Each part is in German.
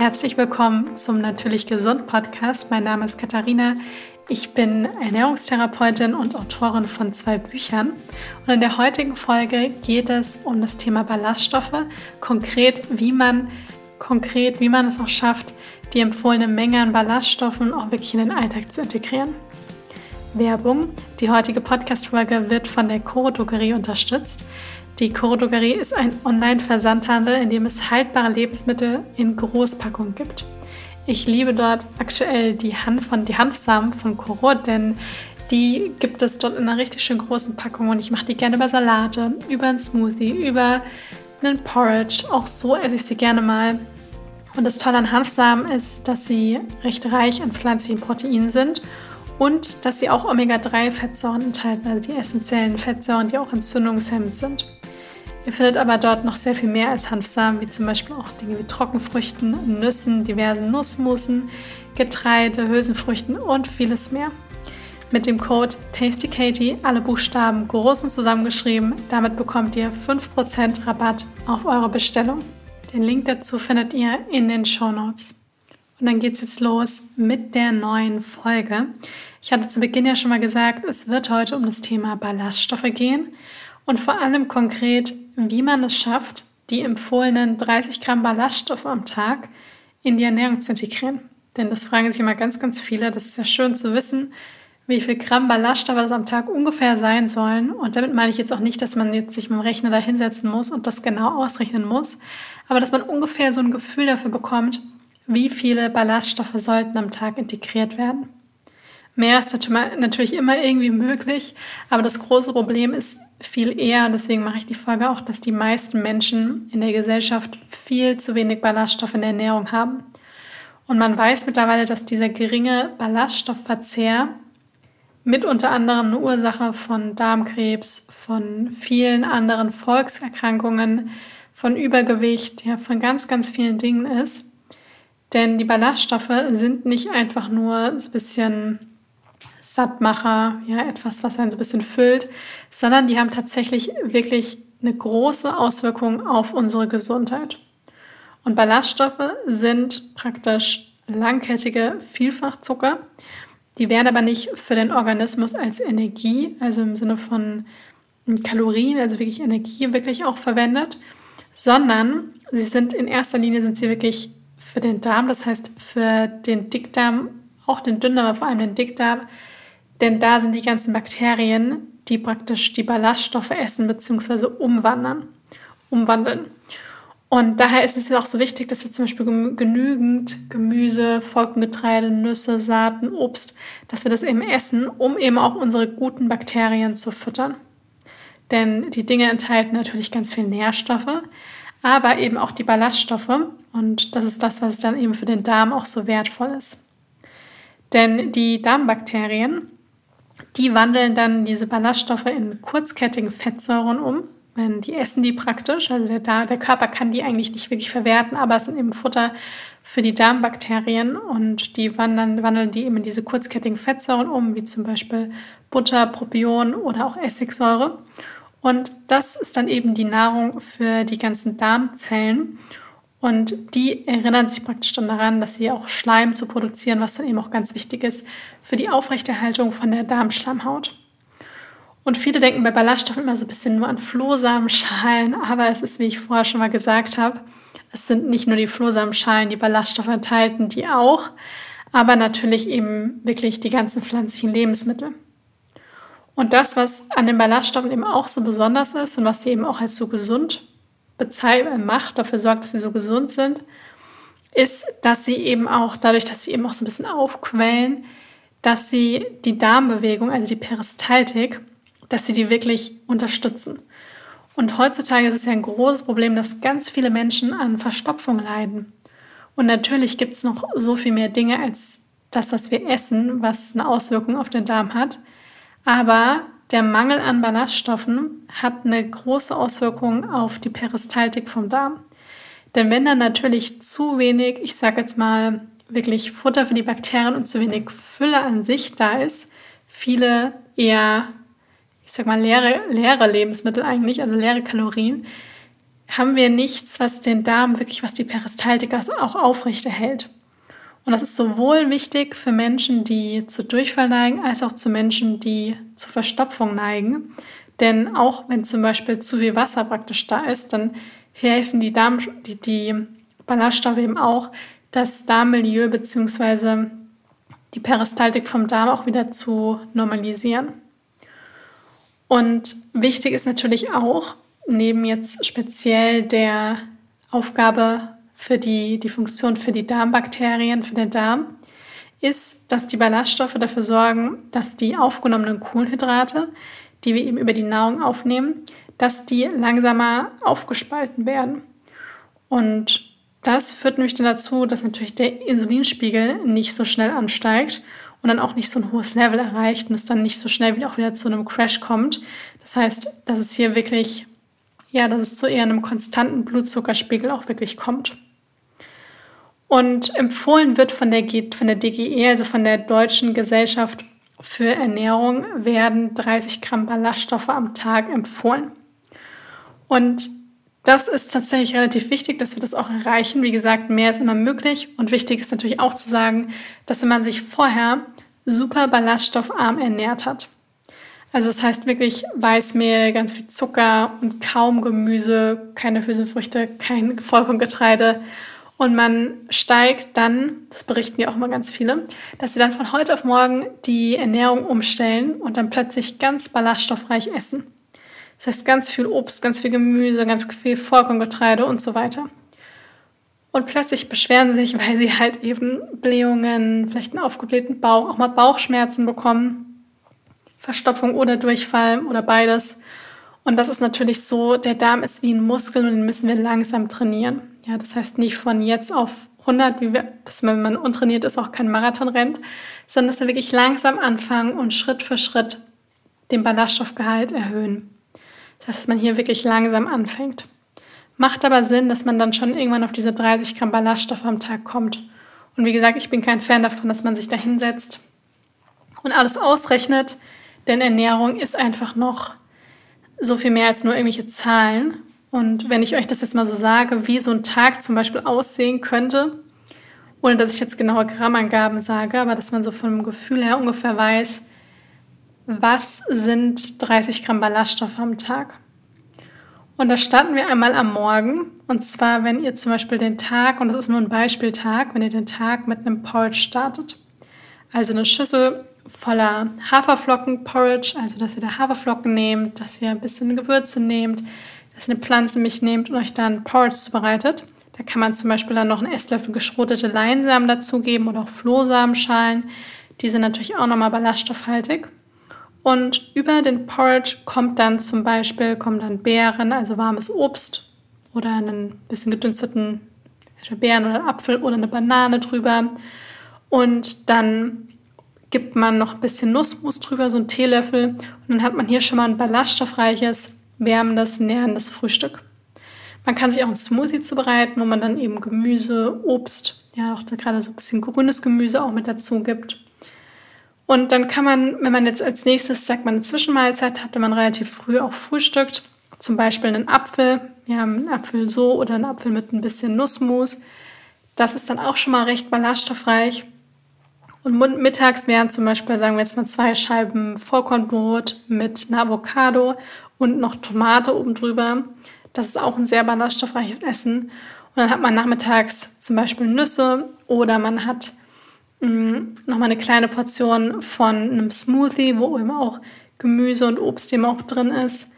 Herzlich willkommen zum Natürlich Gesund Podcast. Mein Name ist Katharina. Ich bin Ernährungstherapeutin und Autorin von zwei Büchern. Und in der heutigen Folge geht es um das Thema Ballaststoffe, konkret wie man konkret, wie man es auch schafft, die empfohlene Menge an Ballaststoffen auch wirklich in den Alltag zu integrieren. Werbung. Die heutige Podcast-Folge wird von der Coro Drogerie unterstützt. Die Drogerie ist ein Online-Versandhandel, in dem es haltbare Lebensmittel in Großpackungen gibt. Ich liebe dort aktuell die, Hanf von, die Hanfsamen von Coro, denn die gibt es dort in einer richtig schön großen Packung und ich mache die gerne über Salate, über einen Smoothie, über einen Porridge. Auch so esse ich sie gerne mal. Und das Tolle an Hanfsamen ist, dass sie recht reich an pflanzlichen Proteinen sind und dass sie auch Omega-3-Fettsäuren enthalten, also die essentiellen Fettsäuren, die auch entzündungshemmend sind. Ihr findet aber dort noch sehr viel mehr als Hanfsamen, wie zum Beispiel auch Dinge wie Trockenfrüchten, Nüssen, diversen Nussmusen, Getreide, Hülsenfrüchten und vieles mehr. Mit dem Code TastyKatie, alle Buchstaben groß und zusammengeschrieben, damit bekommt ihr 5% Rabatt auf eure Bestellung. Den Link dazu findet ihr in den Show Notes. Und dann geht es jetzt los mit der neuen Folge. Ich hatte zu Beginn ja schon mal gesagt, es wird heute um das Thema Ballaststoffe gehen und vor allem konkret, wie man es schafft, die empfohlenen 30 Gramm Ballaststoffe am Tag in die Ernährung zu integrieren. Denn das fragen sich immer ganz, ganz viele. Das ist ja schön zu wissen, wie viel Gramm Ballaststoffe das am Tag ungefähr sein sollen. Und damit meine ich jetzt auch nicht, dass man jetzt sich mit dem Rechner da hinsetzen muss und das genau ausrechnen muss, aber dass man ungefähr so ein Gefühl dafür bekommt, wie viele Ballaststoffe sollten am Tag integriert werden. Mehr ist natürlich immer irgendwie möglich, aber das große Problem ist viel eher, deswegen mache ich die Folge auch, dass die meisten Menschen in der Gesellschaft viel zu wenig Ballaststoffe in der Ernährung haben. Und man weiß mittlerweile, dass dieser geringe Ballaststoffverzehr mit unter anderem eine Ursache von Darmkrebs, von vielen anderen Volkserkrankungen, von Übergewicht, ja, von ganz, ganz vielen Dingen ist. Denn die Ballaststoffe sind nicht einfach nur so ein bisschen Sattmacher, ja, etwas, was einen so ein bisschen füllt, sondern die haben tatsächlich wirklich eine große Auswirkung auf unsere Gesundheit. Und Ballaststoffe sind praktisch langkettige Vielfachzucker. Die werden aber nicht für den Organismus als Energie, also im Sinne von Kalorien, also wirklich Energie, wirklich auch verwendet, sondern sie sind in erster Linie sind sie wirklich für den Darm, das heißt für den Dickdarm, auch den Dünndarm, aber vor allem den Dickdarm, denn da sind die ganzen Bakterien, die praktisch die Ballaststoffe essen bzw. umwandern, umwandeln. Und daher ist es auch so wichtig, dass wir zum Beispiel genügend Gemüse, Vollkorngetreide, Nüsse, Saaten, Obst, dass wir das eben essen, um eben auch unsere guten Bakterien zu füttern. Denn die Dinge enthalten natürlich ganz viel Nährstoffe, aber eben auch die Ballaststoffe. Und das ist das, was dann eben für den Darm auch so wertvoll ist. Denn die Darmbakterien, die wandeln dann diese Ballaststoffe in kurzkettige Fettsäuren um. Die essen die praktisch. Also der, der Körper kann die eigentlich nicht wirklich verwerten, aber es sind eben Futter für die Darmbakterien und die wandern, wandeln die eben in diese kurzkettigen Fettsäuren um, wie zum Beispiel Butter, Propion oder auch Essigsäure. Und das ist dann eben die Nahrung für die ganzen Darmzellen. Und die erinnern sich praktisch dann daran, dass sie auch Schleim zu produzieren, was dann eben auch ganz wichtig ist für die Aufrechterhaltung von der Darmschleimhaut. Und viele denken bei Ballaststoffen immer so ein bisschen nur an Flohsamenschalen, aber es ist, wie ich vorher schon mal gesagt habe, es sind nicht nur die Flohsamenschalen, die Ballaststoffe enthalten, die auch, aber natürlich eben wirklich die ganzen pflanzlichen Lebensmittel. Und das, was an den Ballaststoffen eben auch so besonders ist und was sie eben auch als so gesund macht, dafür sorgt, dass sie so gesund sind, ist, dass sie eben auch, dadurch, dass sie eben auch so ein bisschen aufquellen, dass sie die Darmbewegung, also die Peristaltik, dass sie die wirklich unterstützen. Und heutzutage ist es ja ein großes Problem, dass ganz viele Menschen an Verstopfung leiden. Und natürlich gibt es noch so viel mehr Dinge als das, was wir essen, was eine Auswirkung auf den Darm hat. Aber der Mangel an Ballaststoffen hat eine große Auswirkung auf die Peristaltik vom Darm. Denn wenn dann natürlich zu wenig, ich sage jetzt mal, wirklich Futter für die Bakterien und zu wenig Fülle an sich da ist, viele eher, ich sag mal, leere, leere Lebensmittel eigentlich, also leere Kalorien, haben wir nichts, was den Darm wirklich, was die Peristaltika auch aufrechterhält. Und das ist sowohl wichtig für Menschen, die zu Durchfall neigen, als auch zu Menschen, die zu Verstopfung neigen. Denn auch wenn zum Beispiel zu viel Wasser praktisch da ist, dann helfen die, Darm, die, die Ballaststoffe eben auch, das Darmmilieu bzw. die Peristaltik vom Darm auch wieder zu normalisieren. Und wichtig ist natürlich auch, neben jetzt speziell der Aufgabe für die, die Funktion für die Darmbakterien, für den Darm, ist, dass die Ballaststoffe dafür sorgen, dass die aufgenommenen Kohlenhydrate, die wir eben über die Nahrung aufnehmen, dass die langsamer aufgespalten werden. Und das führt nämlich dann dazu, dass natürlich der Insulinspiegel nicht so schnell ansteigt und dann auch nicht so ein hohes Level erreicht und es dann nicht so schnell wieder auch wieder zu einem Crash kommt. Das heißt, dass es hier wirklich, ja, dass es zu eher einem konstanten Blutzuckerspiegel auch wirklich kommt. Und empfohlen wird von der, von der DGE, also von der Deutschen Gesellschaft für Ernährung, werden 30 Gramm Ballaststoffe am Tag empfohlen. Und das ist tatsächlich relativ wichtig, dass wir das auch erreichen. Wie gesagt, mehr ist immer möglich. Und wichtig ist natürlich auch zu sagen, dass wenn man sich vorher super ballaststoffarm ernährt hat, also das heißt wirklich Weißmehl, ganz viel Zucker und kaum Gemüse, keine Hülsenfrüchte, kein Vollkorngetreide und man steigt dann, das berichten ja auch mal ganz viele, dass sie dann von heute auf morgen die Ernährung umstellen und dann plötzlich ganz ballaststoffreich essen. Das heißt ganz viel Obst, ganz viel Gemüse, ganz viel Vollkorngetreide und so weiter. Und plötzlich beschweren sie sich, weil sie halt eben Blähungen, vielleicht einen aufgeblähten Bauch, auch mal Bauchschmerzen bekommen, Verstopfung oder Durchfall oder beides. Und das ist natürlich so, der Darm ist wie ein Muskel und den müssen wir langsam trainieren. Ja, das heißt nicht von jetzt auf 100, wie wir, dass man, wenn man untrainiert ist, auch kein Marathon rennt, sondern dass wir wirklich langsam anfangen und Schritt für Schritt den Ballaststoffgehalt erhöhen. Das heißt, dass man hier wirklich langsam anfängt. Macht aber Sinn, dass man dann schon irgendwann auf diese 30 Gramm Ballaststoffe am Tag kommt. Und wie gesagt, ich bin kein Fan davon, dass man sich da hinsetzt und alles ausrechnet, denn Ernährung ist einfach noch so viel mehr als nur irgendwelche Zahlen. Und wenn ich euch das jetzt mal so sage, wie so ein Tag zum Beispiel aussehen könnte, ohne dass ich jetzt genaue Grammangaben sage, aber dass man so vom Gefühl her ungefähr weiß, was sind 30 Gramm Ballaststoffe am Tag. Und da starten wir einmal am Morgen. Und zwar, wenn ihr zum Beispiel den Tag, und das ist nur ein Beispieltag, wenn ihr den Tag mit einem Porridge startet. Also eine Schüssel voller Haferflocken-Porridge, also dass ihr da Haferflocken nehmt, dass ihr ein bisschen Gewürze nehmt, dass eine Pflanzenmilch nehmt und euch dann Porridge zubereitet. Da kann man zum Beispiel dann noch einen Esslöffel geschrotete Leinsamen dazugeben oder auch Flohsamenschalen. Die sind natürlich auch nochmal ballaststoffhaltig. Und über den Porridge kommt dann zum Beispiel kommen dann Beeren, also warmes Obst oder einen bisschen gedünsteten Beeren oder Apfel oder eine Banane drüber. Und dann gibt man noch ein bisschen Nussmus drüber, so einen Teelöffel. Und dann hat man hier schon mal ein ballaststoffreiches, wärmendes, nährendes Frühstück. Man kann sich auch ein Smoothie zubereiten, wo man dann eben Gemüse, Obst, ja auch gerade so ein bisschen grünes Gemüse auch mit dazu gibt. Und dann kann man, wenn man jetzt als nächstes, sagt man, eine Zwischenmahlzeit hat, wenn man relativ früh auch frühstückt, zum Beispiel einen Apfel, wir haben einen Apfel so oder einen Apfel mit ein bisschen Nussmus. Das ist dann auch schon mal recht ballaststoffreich. Und mittags wären zum Beispiel, sagen wir jetzt mal, zwei Scheiben Vollkornbrot mit einer Avocado und noch Tomate oben drüber. Das ist auch ein sehr ballaststoffreiches Essen. Und dann hat man nachmittags zum Beispiel Nüsse oder man hat mm, nochmal eine kleine Portion von einem Smoothie, wo eben auch Gemüse und Obst eben auch drin ist.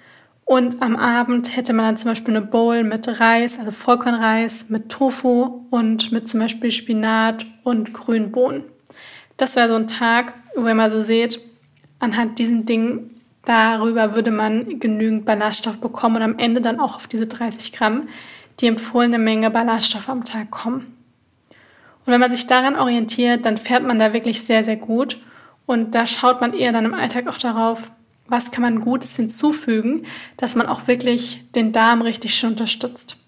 Und am Abend hätte man dann zum Beispiel eine Bowl mit Reis, also Vollkornreis, mit Tofu und mit zum Beispiel Spinat und grünen Bohnen. Das wäre so ein Tag, wo ihr mal so seht, anhand diesen Dingen, darüber würde man genügend Ballaststoff bekommen und am Ende dann auch auf diese 30 Gramm die empfohlene Menge Ballaststoff am Tag kommen. Und wenn man sich daran orientiert, dann fährt man da wirklich sehr, sehr gut. Und da schaut man eher dann im Alltag auch darauf, was kann man Gutes hinzufügen, dass man auch wirklich den Darm richtig schön unterstützt.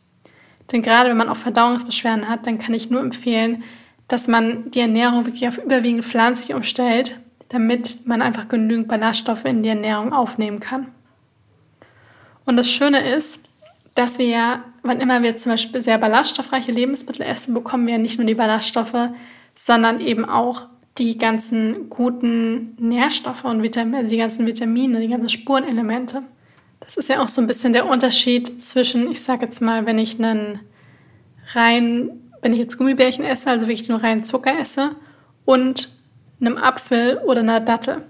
Denn gerade wenn man auch Verdauungsbeschwerden hat, dann kann ich nur empfehlen, dass man die Ernährung wirklich auf überwiegend pflanzlich umstellt, damit man einfach genügend Ballaststoffe in die Ernährung aufnehmen kann. Und das Schöne ist, dass wir ja, wann immer wir zum Beispiel sehr ballaststoffreiche Lebensmittel essen, bekommen wir nicht nur die Ballaststoffe, sondern eben auch die ganzen guten Nährstoffe und Vitamine, also die ganzen Vitamine, die ganzen Spurenelemente. Das ist ja auch so ein bisschen der Unterschied zwischen, ich sage jetzt mal, wenn ich einen rein, wenn ich jetzt Gummibärchen esse, also wirklich nur rein Zucker esse, und einem Apfel oder einer Dattel.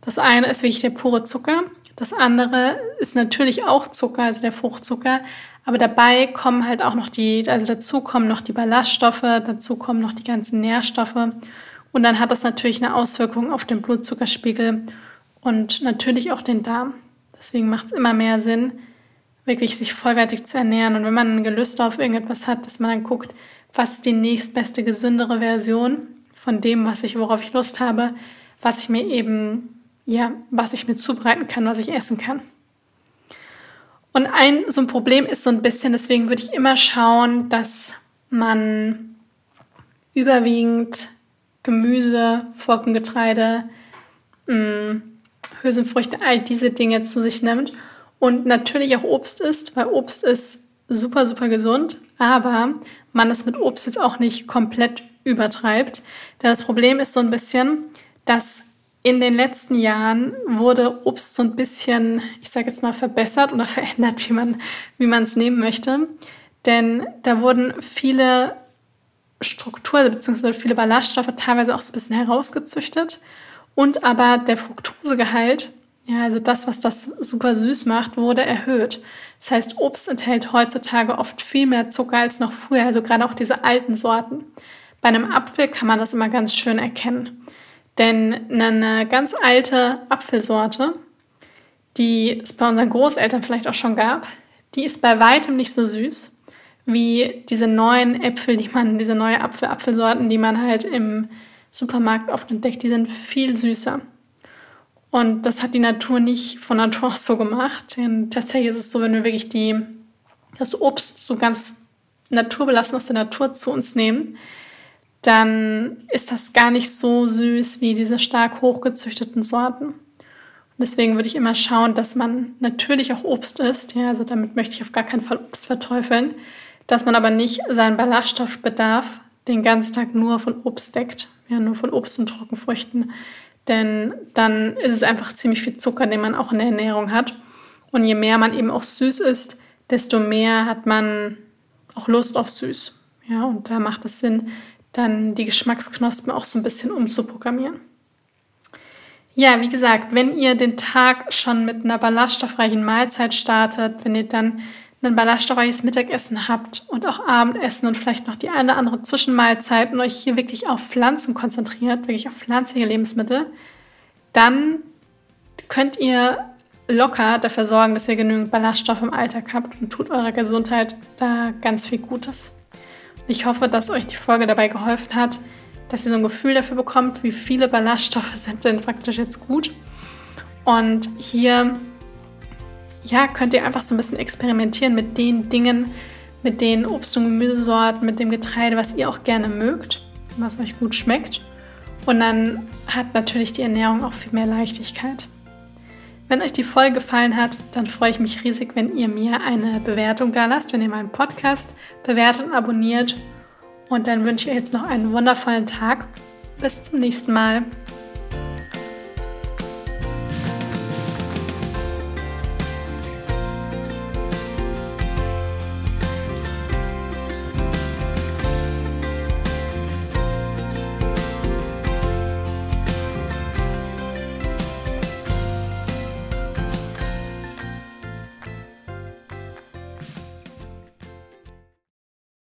Das eine ist wirklich der pure Zucker, das andere ist natürlich auch Zucker, also der Fruchtzucker, aber dabei kommen halt auch noch die, also dazu kommen noch die Ballaststoffe, dazu kommen noch die ganzen Nährstoffe und dann hat das natürlich eine Auswirkung auf den Blutzuckerspiegel und natürlich auch den Darm. Deswegen macht es immer mehr Sinn, wirklich sich vollwertig zu ernähren. Und wenn man ein Gelüste auf irgendetwas hat, dass man dann guckt, was ist die nächstbeste, gesündere Version von dem, was ich, worauf ich Lust habe, was ich mir eben, ja, was ich mir zubereiten kann, was ich essen kann. Und ein so ein Problem ist so ein bisschen, deswegen würde ich immer schauen, dass man überwiegend Gemüse, Fockengetreide, mm, Hülsenfrüchte, all diese Dinge zu sich nimmt und natürlich auch Obst isst, weil Obst ist super, super gesund, aber man es mit Obst jetzt auch nicht komplett übertreibt. Denn das Problem ist so ein bisschen, dass in den letzten Jahren wurde Obst so ein bisschen, ich sage jetzt mal, verbessert oder verändert, wie man wie es nehmen möchte. Denn da wurden viele Strukturen bzw. viele Ballaststoffe teilweise auch so ein bisschen herausgezüchtet und aber der Fructosegehalt, ja, also das, was das super süß macht, wurde erhöht. Das heißt, Obst enthält heutzutage oft viel mehr Zucker als noch früher, also gerade auch diese alten Sorten. Bei einem Apfel kann man das immer ganz schön erkennen. Denn eine ganz alte Apfelsorte, die es bei unseren Großeltern vielleicht auch schon gab, die ist bei weitem nicht so süß wie diese neuen Äpfel, die man, diese neue Apfel, Apfelsorten, die man halt im Supermarkt oft entdeckt, die sind viel süßer. Und das hat die Natur nicht von Natur aus so gemacht. Denn tatsächlich ist es so, wenn wir wirklich die, das Obst so ganz naturbelassen aus der Natur zu uns nehmen, dann ist das gar nicht so süß wie diese stark hochgezüchteten Sorten. Und deswegen würde ich immer schauen, dass man natürlich auch Obst isst. Ja, also damit möchte ich auf gar keinen Fall Obst verteufeln, dass man aber nicht seinen Ballaststoffbedarf den ganzen Tag nur von Obst deckt ja, nur von Obst und Trockenfrüchten. Denn dann ist es einfach ziemlich viel Zucker, den man auch in der Ernährung hat. Und je mehr man eben auch süß isst, desto mehr hat man auch Lust auf süß. Ja, und da macht es Sinn, dann die Geschmacksknospen auch so ein bisschen umzuprogrammieren. Ja, wie gesagt, wenn ihr den Tag schon mit einer ballaststoffreichen Mahlzeit startet, wenn ihr dann ein ballaststoffreiches Mittagessen habt und auch Abendessen und vielleicht noch die eine oder andere Zwischenmahlzeit und euch hier wirklich auf Pflanzen konzentriert, wirklich auf pflanzliche Lebensmittel, dann könnt ihr locker dafür sorgen, dass ihr genügend Ballaststoffe im Alltag habt und tut eurer Gesundheit da ganz viel Gutes. Ich hoffe, dass euch die Folge dabei geholfen hat, dass ihr so ein Gefühl dafür bekommt, wie viele Ballaststoffe sind denn praktisch jetzt gut. Und hier ja, könnt ihr einfach so ein bisschen experimentieren mit den Dingen, mit den Obst- und Gemüsesorten, mit dem Getreide, was ihr auch gerne mögt, was euch gut schmeckt. Und dann hat natürlich die Ernährung auch viel mehr Leichtigkeit. Wenn euch die Folge gefallen hat, dann freue ich mich riesig, wenn ihr mir eine Bewertung da lasst, wenn ihr meinen Podcast bewertet und abonniert. Und dann wünsche ich euch jetzt noch einen wundervollen Tag. Bis zum nächsten Mal.